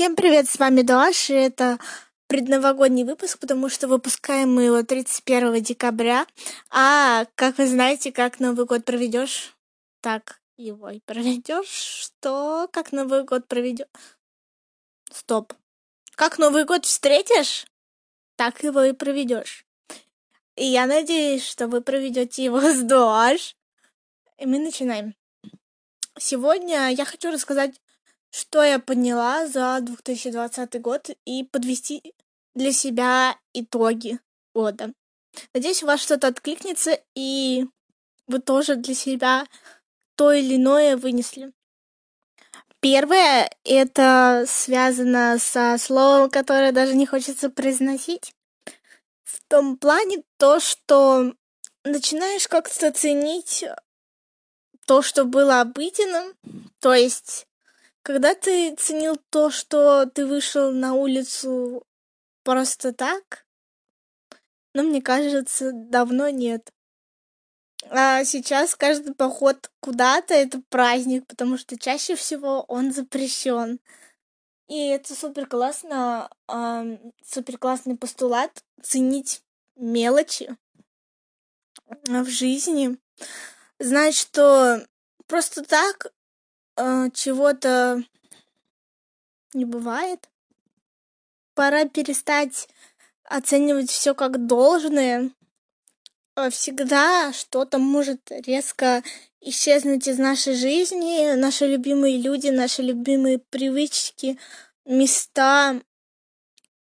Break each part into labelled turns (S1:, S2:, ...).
S1: Всем привет, с вами Даша, это предновогодний выпуск, потому что выпускаем мы его 31 декабря. А как вы знаете, как Новый год проведешь, так его и проведешь. Что? Как Новый год проведешь? Стоп. Как Новый год встретишь, так его и проведешь. И я надеюсь, что вы проведете его с Дуаш. И мы начинаем. Сегодня я хочу рассказать что я поняла за 2020 год и подвести для себя итоги года. Надеюсь, у вас что-то откликнется, и вы тоже для себя то или иное вынесли. Первое — это связано со словом, которое даже не хочется произносить. В том плане то, что начинаешь как-то ценить то, что было обыденным, то есть когда ты ценил то, что ты вышел на улицу просто так? Но мне кажется, давно нет. А сейчас каждый поход куда-то это праздник, потому что чаще всего он запрещен. И это супер классно, э, супер классный постулат ценить мелочи в жизни. Знать, что просто так э, чего-то не бывает. Пора перестать оценивать все как должное. Э, всегда что-то может резко исчезнуть из нашей жизни, наши любимые люди, наши любимые привычки, места.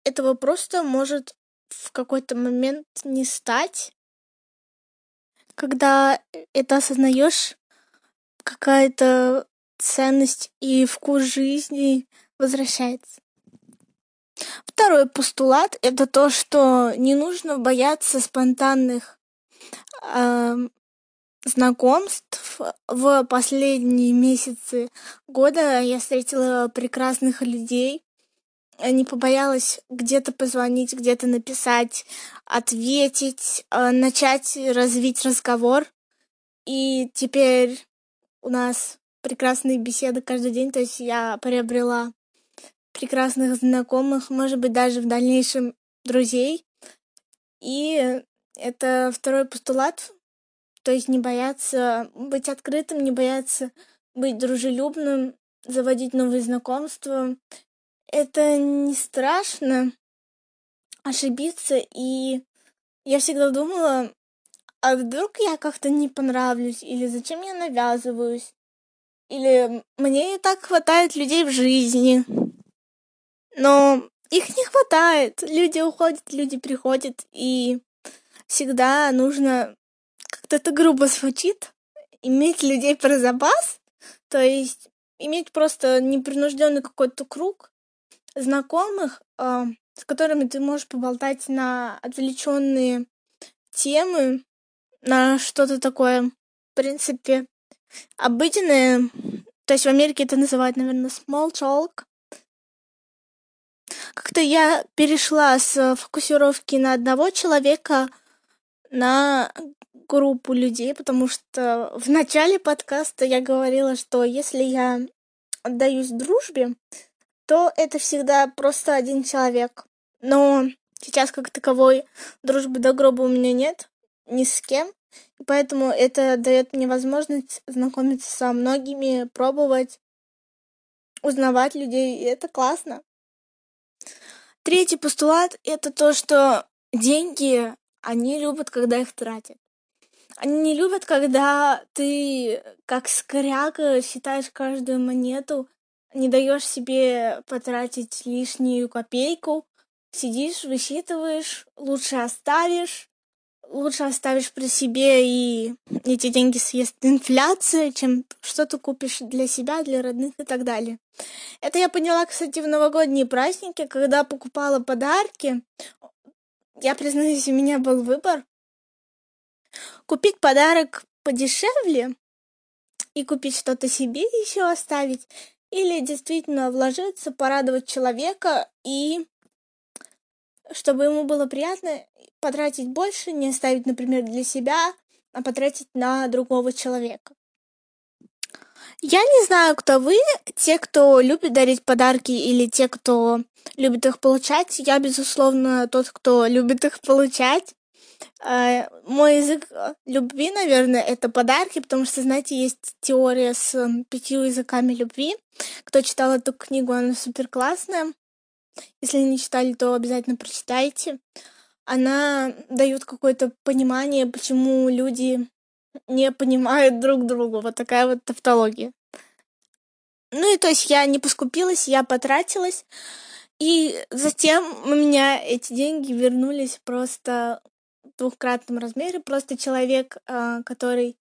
S1: Этого просто может в какой-то момент не стать. Когда это осознаешь, какая-то ценность и вкус жизни возвращается. Второй постулат — это то, что не нужно бояться спонтанных э, знакомств. В последние месяцы года я встретила прекрасных людей, не побоялась где-то позвонить, где-то написать, ответить, э, начать развить разговор. И теперь у нас прекрасные беседы каждый день, то есть я приобрела прекрасных знакомых, может быть, даже в дальнейшем друзей. И это второй постулат, то есть не бояться быть открытым, не бояться быть дружелюбным, заводить новые знакомства. Это не страшно ошибиться, и я всегда думала, а вдруг я как-то не понравлюсь, или зачем я навязываюсь, или мне не так хватает людей в жизни. Но их не хватает. Люди уходят, люди приходят, и всегда нужно, как-то это грубо звучит, иметь людей про запас, то есть иметь просто непринужденный какой-то круг знакомых, э, с которыми ты можешь поболтать на отвлеченные темы, на что-то такое, в принципе, обыденное, то есть в Америке это называют, наверное, small talk. Как-то я перешла с фокусировки на одного человека на группу людей, потому что в начале подкаста я говорила, что если я отдаюсь дружбе, то это всегда просто один человек. Но сейчас как таковой дружбы до гроба у меня нет ни с кем. Поэтому это дает мне возможность знакомиться со многими, пробовать, узнавать людей, и это классно. Третий постулат — это то, что деньги, они любят, когда их тратят. Они не любят, когда ты, как скряга, считаешь каждую монету, не даешь себе потратить лишнюю копейку, сидишь, высчитываешь, лучше оставишь, лучше оставишь при себе, и эти деньги съест инфляция, чем что-то купишь для себя, для родных и так далее. Это я поняла, кстати, в новогодние праздники, когда покупала подарки. Я признаюсь, у меня был выбор. Купить подарок подешевле и купить что-то себе еще оставить, или действительно вложиться, порадовать человека и чтобы ему было приятно потратить больше, не оставить, например, для себя, а потратить на другого человека. Я не знаю, кто вы, те, кто любит дарить подарки или те, кто любит их получать. Я, безусловно, тот, кто любит их получать. Э, мой язык любви, наверное, это подарки, потому что, знаете, есть теория с пятью языками любви. Кто читал эту книгу, она супер классная. Если не читали, то обязательно прочитайте. Она дает какое-то понимание, почему люди не понимают друг друга. Вот такая вот тавтология. Ну и то есть я не поскупилась, я потратилась. И затем у меня эти деньги вернулись просто в двухкратном размере. Просто человек, а, который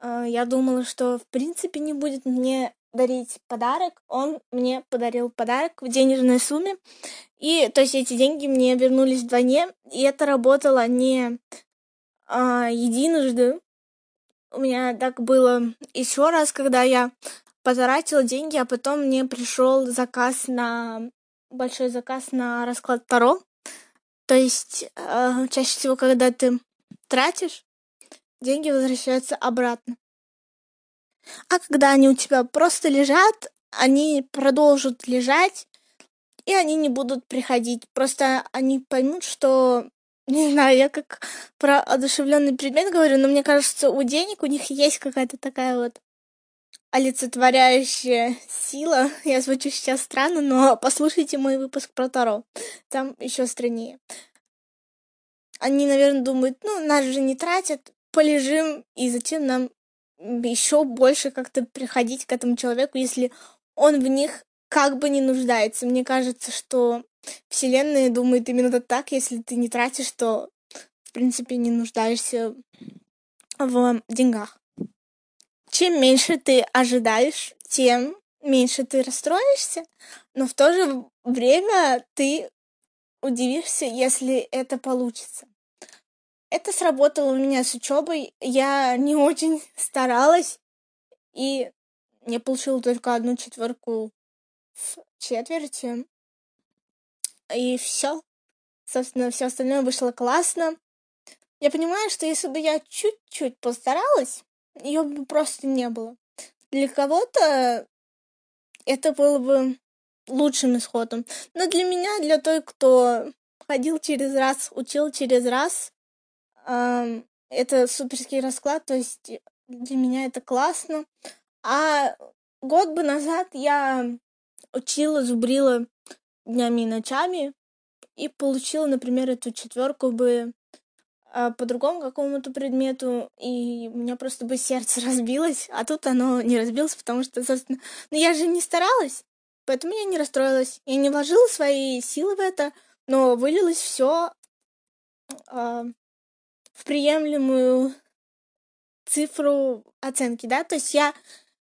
S1: а, я думала, что в принципе не будет мне дарить подарок, он мне подарил подарок в денежной сумме. И то есть эти деньги мне вернулись вдвойне, и это работало не а, единожды. У меня так было еще раз, когда я потратила деньги, а потом мне пришел заказ на большой заказ на расклад Таро. То есть э, чаще всего, когда ты тратишь, деньги возвращаются обратно. А когда они у тебя просто лежат, они продолжат лежать, и они не будут приходить. Просто они поймут, что не знаю, я как про одушевленный предмет говорю, но мне кажется, у денег у них есть какая-то такая вот олицетворяющая сила. Я звучу сейчас странно, но послушайте мой выпуск про Таро. Там еще страннее. Они, наверное, думают, ну, нас же не тратят, полежим, и затем нам еще больше как-то приходить к этому человеку, если он в них как бы не нуждается. Мне кажется, что Вселенная думает именно так, если ты не тратишь, то, в принципе, не нуждаешься в деньгах чем меньше ты ожидаешь, тем меньше ты расстроишься, но в то же время ты удивишься, если это получится. Это сработало у меня с учебой. Я не очень старалась и не получила только одну четверку в четверти. И все. Собственно, все остальное вышло классно. Я понимаю, что если бы я чуть-чуть постаралась, ее бы просто не было. Для кого-то это было бы лучшим исходом. Но для меня, для той, кто ходил через раз, учил через раз, это суперский расклад, то есть для меня это классно. А год бы назад я учила, зубрила днями и ночами и получила, например, эту четверку бы а, по другому какому-то предмету, и у меня просто бы сердце разбилось, а тут оно не разбилось, потому что, собственно, ну я же не старалась, поэтому я не расстроилась. Я не вложила свои силы в это, но вылилось все э, в приемлемую цифру оценки, да, то есть я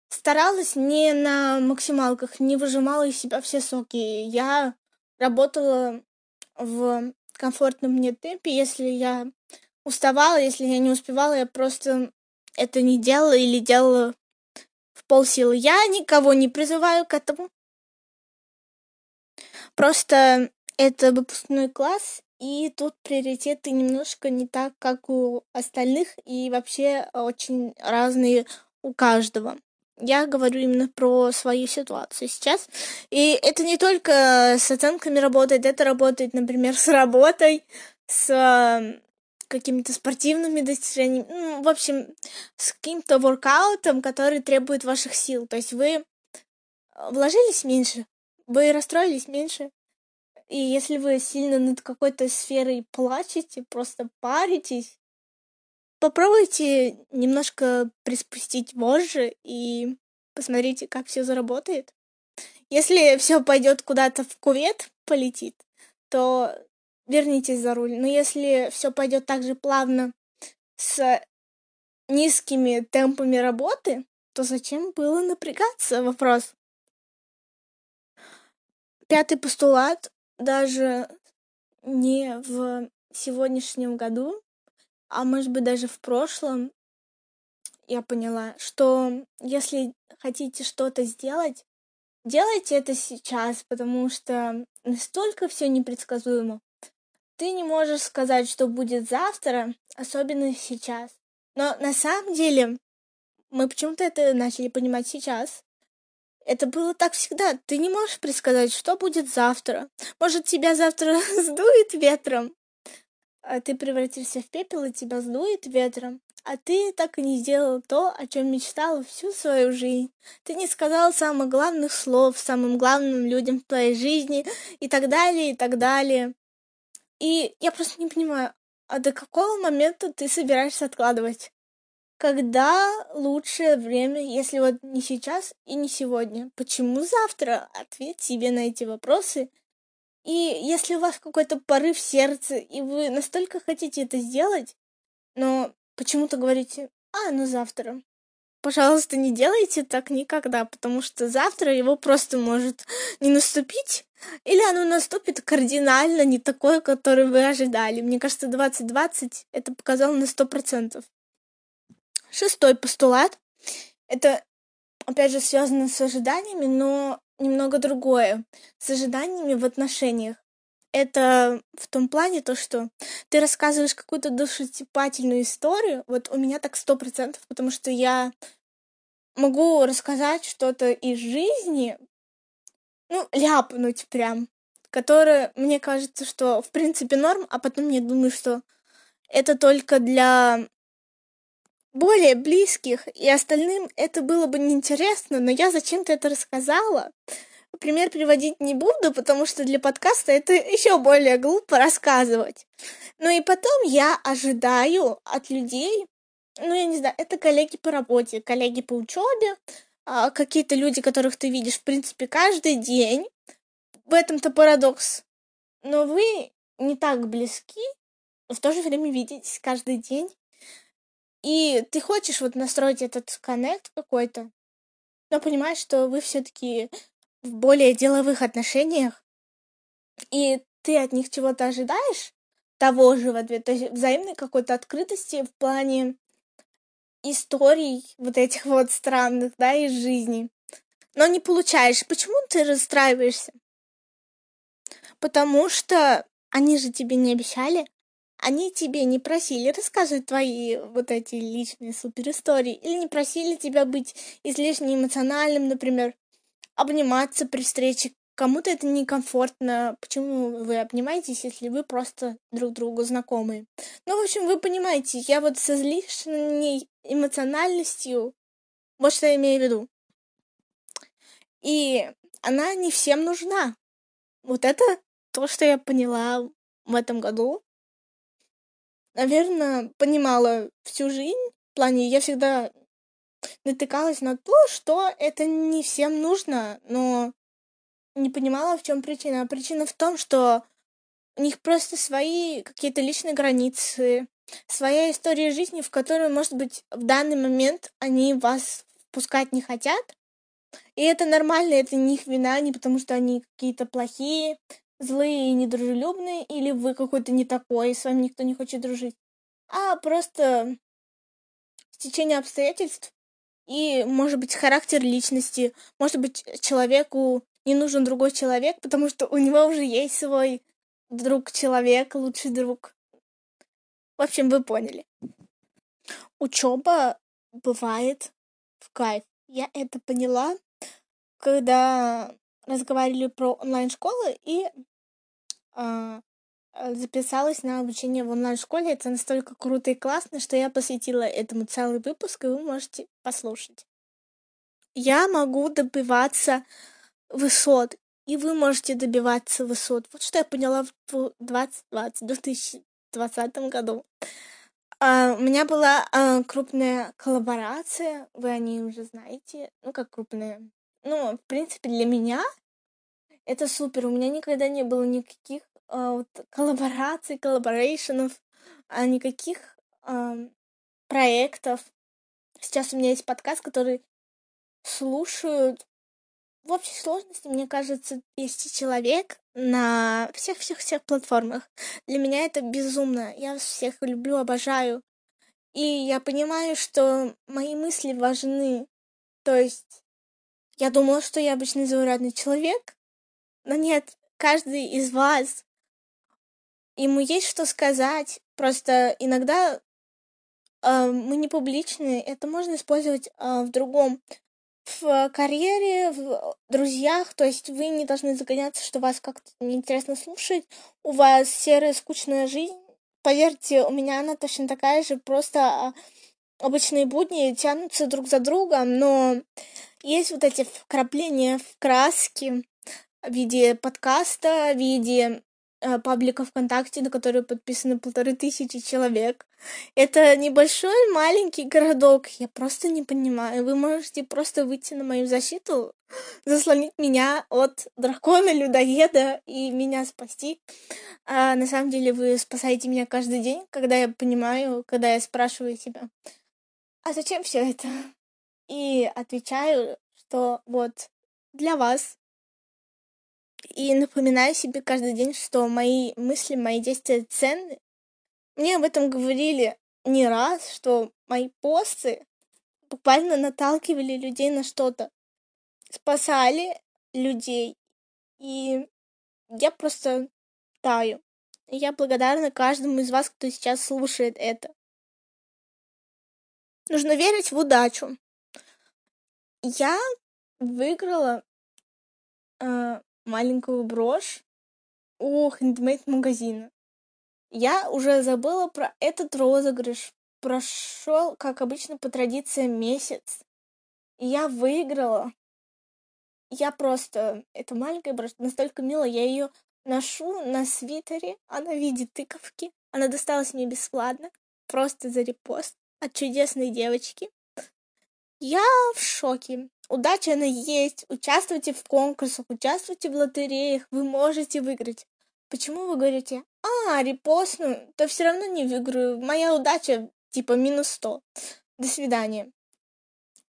S1: старалась не на максималках, не выжимала из себя все соки. Я работала в комфортном мне темпе. Если я уставала, если я не успевала, я просто это не делала или делала в полсилы. Я никого не призываю к этому. Просто это выпускной класс, и тут приоритеты немножко не так, как у остальных, и вообще очень разные у каждого. Я говорю именно про свою ситуацию сейчас. И это не только с оценками работает, это работает, например, с работой, с какими-то спортивными достижениями, ну, в общем, с каким-то воркаутом, который требует ваших сил. То есть вы вложились меньше, вы расстроились меньше. И если вы сильно над какой-то сферой плачете, просто паритесь, попробуйте немножко приспустить вожжи и посмотрите, как все заработает. Если все пойдет куда-то в кувет, полетит, то вернитесь за руль. Но если все пойдет так же плавно с низкими темпами работы, то зачем было напрягаться? Вопрос. Пятый постулат даже не в сегодняшнем году а может быть даже в прошлом, я поняла, что если хотите что-то сделать, делайте это сейчас, потому что настолько все непредсказуемо. Ты не можешь сказать, что будет завтра, особенно сейчас. Но на самом деле Мы почему-то это начали понимать сейчас. Это было так всегда. Ты не можешь предсказать, что будет завтра. Может, тебя завтра сдует ветром, а ты превратишься в пепел, и тебя сдует ветром. А ты так и не сделал то, о чем мечтал всю свою жизнь. Ты не сказал самых главных слов самым главным людям в твоей жизни и так далее, и так далее. И я просто не понимаю, а до какого момента ты собираешься откладывать? Когда лучшее время, если вот не сейчас и не сегодня? Почему завтра? Ответь себе на эти вопросы. И если у вас какой-то порыв сердца, и вы настолько хотите это сделать, но почему-то говорите, а, ну завтра. Пожалуйста, не делайте так никогда, потому что завтра его просто может не наступить, или оно наступит кардинально не такое, которое вы ожидали. Мне кажется, 2020 это показало на 100%. Шестой постулат. Это, опять же, связано с ожиданиями, но немного другое. С ожиданиями в отношениях. Это в том плане то, что ты рассказываешь какую-то душетипательную историю. Вот у меня так сто процентов, потому что я могу рассказать что-то из жизни, ну, ляпнуть прям, которое мне кажется, что в принципе норм, а потом я думаю, что это только для более близких, и остальным это было бы неинтересно, но я зачем-то это рассказала. Пример приводить не буду, потому что для подкаста это еще более глупо рассказывать. Ну и потом я ожидаю от людей, ну я не знаю, это коллеги по работе, коллеги по учебе, а, какие-то люди, которых ты видишь, в принципе, каждый день. В этом-то парадокс. Но вы не так близки, в то же время видитесь каждый день. И ты хочешь вот настроить этот коннект какой-то, но понимаешь, что вы все-таки в более деловых отношениях, и ты от них чего-то ожидаешь, того же в ответ, то есть взаимной какой-то открытости в плане историй вот этих вот странных, да, из жизни. Но не получаешь. Почему ты расстраиваешься? Потому что они же тебе не обещали, они тебе не просили рассказывать твои вот эти личные супер истории, или не просили тебя быть излишне эмоциональным, например, обниматься при встрече. Кому-то это некомфортно. Почему вы обнимаетесь, если вы просто друг другу знакомы? Ну, в общем, вы понимаете, я вот с излишней эмоциональностью, вот что я имею в виду. И она не всем нужна. Вот это то, что я поняла в этом году наверное, понимала всю жизнь. В плане, я всегда натыкалась на то, что это не всем нужно, но не понимала, в чем причина. А причина в том, что у них просто свои какие-то личные границы, своя история жизни, в которую, может быть, в данный момент они вас впускать не хотят. И это нормально, это не их вина, не потому что они какие-то плохие, злые и недружелюбные, или вы какой-то не такой, и с вами никто не хочет дружить, а просто стечение обстоятельств и, может быть, характер личности. Может быть, человеку не нужен другой человек, потому что у него уже есть свой друг-человек, лучший друг. В общем, вы поняли. Учеба бывает в кайф. Я это поняла, когда разговаривали про онлайн-школы, и записалась на обучение в онлайн-школе. Это настолько круто и классно, что я посвятила этому целый выпуск, и вы можете послушать. Я могу добиваться высот, и вы можете добиваться высот. Вот что я поняла в 2020, 2020 году. Uh, у меня была крупная коллаборация, вы о ней уже знаете, ну как крупная. Ну, в принципе, для меня это супер. У меня никогда не было никаких а, вот, коллабораций, коллаборейшенов, а никаких а, проектов. Сейчас у меня есть подкаст, который слушают в общей сложности, мне кажется, 10 человек на всех-всех-всех платформах. Для меня это безумно. Я всех люблю, обожаю. И я понимаю, что мои мысли важны. То есть я думала, что я обычный заурядный человек, но нет, каждый из вас, ему есть что сказать. Просто иногда э, мы не публичные, это можно использовать э, в другом в карьере, в друзьях, то есть вы не должны загоняться, что вас как-то неинтересно слушать, у вас серая скучная жизнь. Поверьте, у меня она точно такая же, просто а, обычные будни тянутся друг за другом, но есть вот эти вкрапления в краски в виде подкаста, в виде Э, паблика ВКонтакте, на который подписано полторы тысячи человек. Это небольшой маленький городок. Я просто не понимаю. Вы можете просто выйти на мою защиту, заслонить меня от дракона-людоеда и меня спасти. А на самом деле вы спасаете меня каждый день, когда я понимаю, когда я спрашиваю себя, а зачем все это? И отвечаю, что вот для вас, и напоминаю себе каждый день, что мои мысли, мои действия ценны. Мне об этом говорили не раз, что мои посты буквально наталкивали людей на что-то, спасали людей. И я просто таю. Я благодарна каждому из вас, кто сейчас слушает это. Нужно верить в удачу. Я выиграла э, маленькую брошь у хендмейд-магазина. Я уже забыла про этот розыгрыш. Прошел, как обычно, по традиции месяц. И я выиграла. Я просто... Это маленькая брошь настолько милая. Я ее ношу на свитере. Она в виде тыковки. Она досталась мне бесплатно. Просто за репост от чудесной девочки. Я в шоке. Удача она есть. Участвуйте в конкурсах, участвуйте в лотереях. Вы можете выиграть. Почему вы говорите, а, репостну, то все равно не выиграю. Моя удача типа минус 100. До свидания.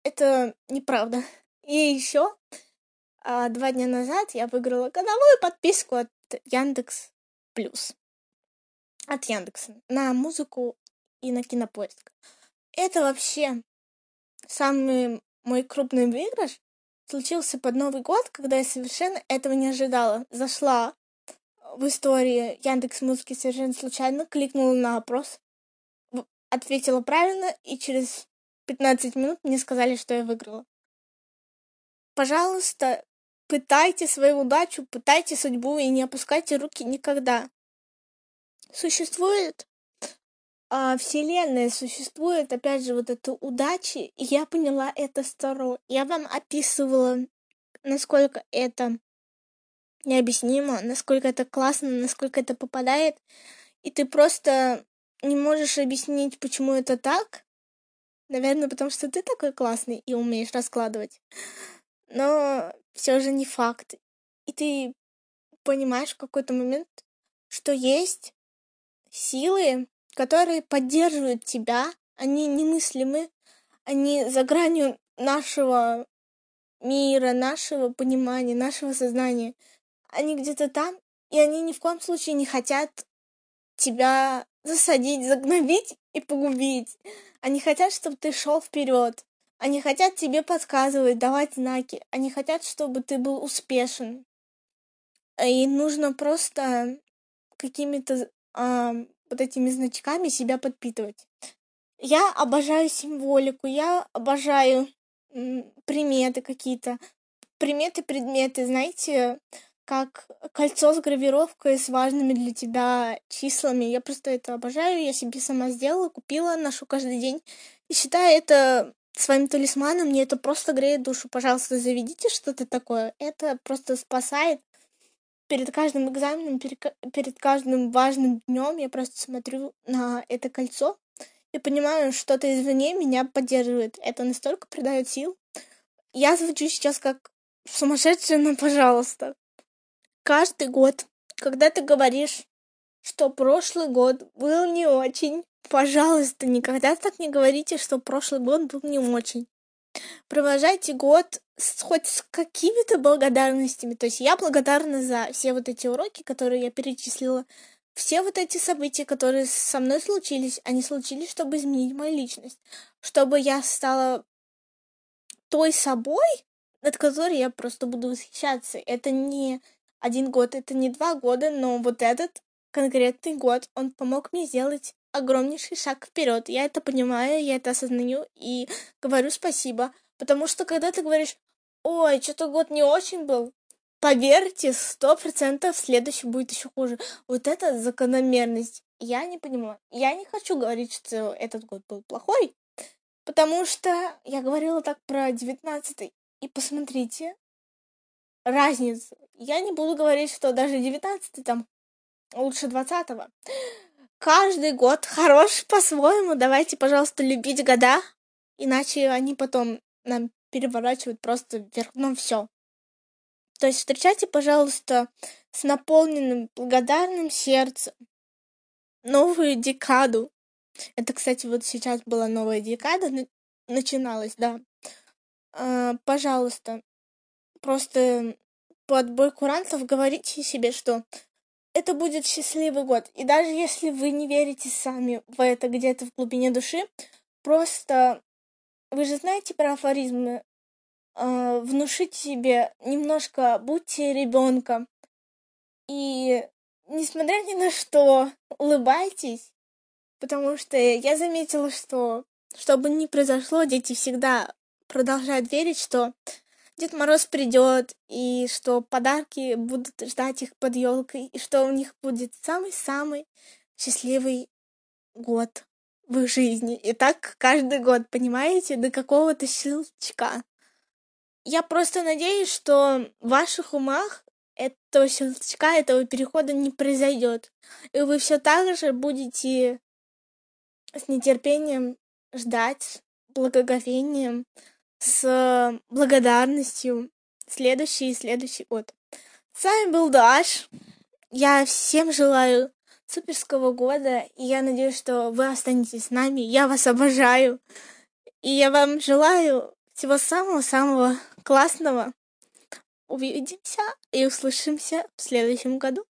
S1: Это неправда. И еще а, два дня назад я выиграла годовую подписку от Яндекс Плюс. От Яндекса. На музыку и на кинопоиск. Это вообще самый мой крупный выигрыш случился под Новый год, когда я совершенно этого не ожидала. Зашла в истории Яндекс Музыки совершенно случайно, кликнула на опрос, ответила правильно, и через 15 минут мне сказали, что я выиграла. Пожалуйста, пытайте свою удачу, пытайте судьбу и не опускайте руки никогда. Существует а, Вселенная существует, опять же, вот это удачи, и я поняла это старо. Я вам описывала, насколько это необъяснимо, насколько это классно, насколько это попадает, и ты просто не можешь объяснить, почему это так. Наверное, потому что ты такой классный и умеешь раскладывать. Но все же не факт. И ты понимаешь в какой-то момент, что есть силы, которые поддерживают тебя, они немыслимы, они за гранью нашего мира, нашего понимания, нашего сознания. Они где-то там, и они ни в коем случае не хотят тебя засадить, загнобить и погубить. Они хотят, чтобы ты шел вперед. Они хотят тебе подсказывать, давать знаки. Они хотят, чтобы ты был успешен. И нужно просто какими-то вот этими значками себя подпитывать. Я обожаю символику, я обожаю приметы какие-то. Приметы, предметы, знаете, как кольцо с гравировкой с важными для тебя числами. Я просто это обожаю, я себе сама сделала, купила, ношу каждый день. И считаю это своим талисманом, мне это просто греет душу. Пожалуйста, заведите что-то такое. Это просто спасает перед каждым экзаменом, перед каждым важным днем я просто смотрю на это кольцо и понимаю, что-то извне меня поддерживает. Это настолько придает сил. Я звучу сейчас как сумасшедшая, но пожалуйста. Каждый год, когда ты говоришь, что прошлый год был не очень, пожалуйста, никогда так не говорите, что прошлый год был не очень провожайте год с, хоть с какими-то благодарностями. То есть я благодарна за все вот эти уроки, которые я перечислила. Все вот эти события, которые со мной случились, они случились, чтобы изменить мою личность. Чтобы я стала той собой, над которой я просто буду восхищаться. Это не один год, это не два года, но вот этот конкретный год, он помог мне сделать огромнейший шаг вперед. Я это понимаю, я это осознаю и говорю спасибо. Потому что когда ты говоришь, ой, что-то год не очень был, поверьте, сто процентов следующий будет еще хуже. Вот это закономерность. Я не понимаю. Я не хочу говорить, что этот год был плохой, потому что я говорила так про девятнадцатый. И посмотрите разницу. Я не буду говорить, что даже девятнадцатый там лучше двадцатого. Каждый год хорош по-своему. Давайте, пожалуйста, любить года, иначе они потом нам переворачивают просто вверх дном все. То есть встречайте, пожалуйста, с наполненным благодарным сердцем новую декаду. Это, кстати, вот сейчас была новая декада, начиналась, да. А, пожалуйста, просто под бой курантов говорите себе, что это будет счастливый год. И даже если вы не верите сами в это где-то в глубине души, просто вы же знаете про афоризмы. Э, внушите себе немножко, будьте ребенком. И несмотря ни на что, улыбайтесь. Потому что я заметила, что что бы ни произошло, дети всегда продолжают верить, что Дед Мороз придет, и что подарки будут ждать их под елкой, и что у них будет самый-самый счастливый год в их жизни. И так каждый год, понимаете, до какого-то щелчка. Я просто надеюсь, что в ваших умах этого щелчка, этого перехода не произойдет. И вы все так же будете с нетерпением ждать, благоговением, с благодарностью следующий и следующий год. С вами был Даш. Я всем желаю суперского года, и я надеюсь, что вы останетесь с нами. Я вас обожаю. И я вам желаю всего самого-самого классного. Увидимся и услышимся в следующем году.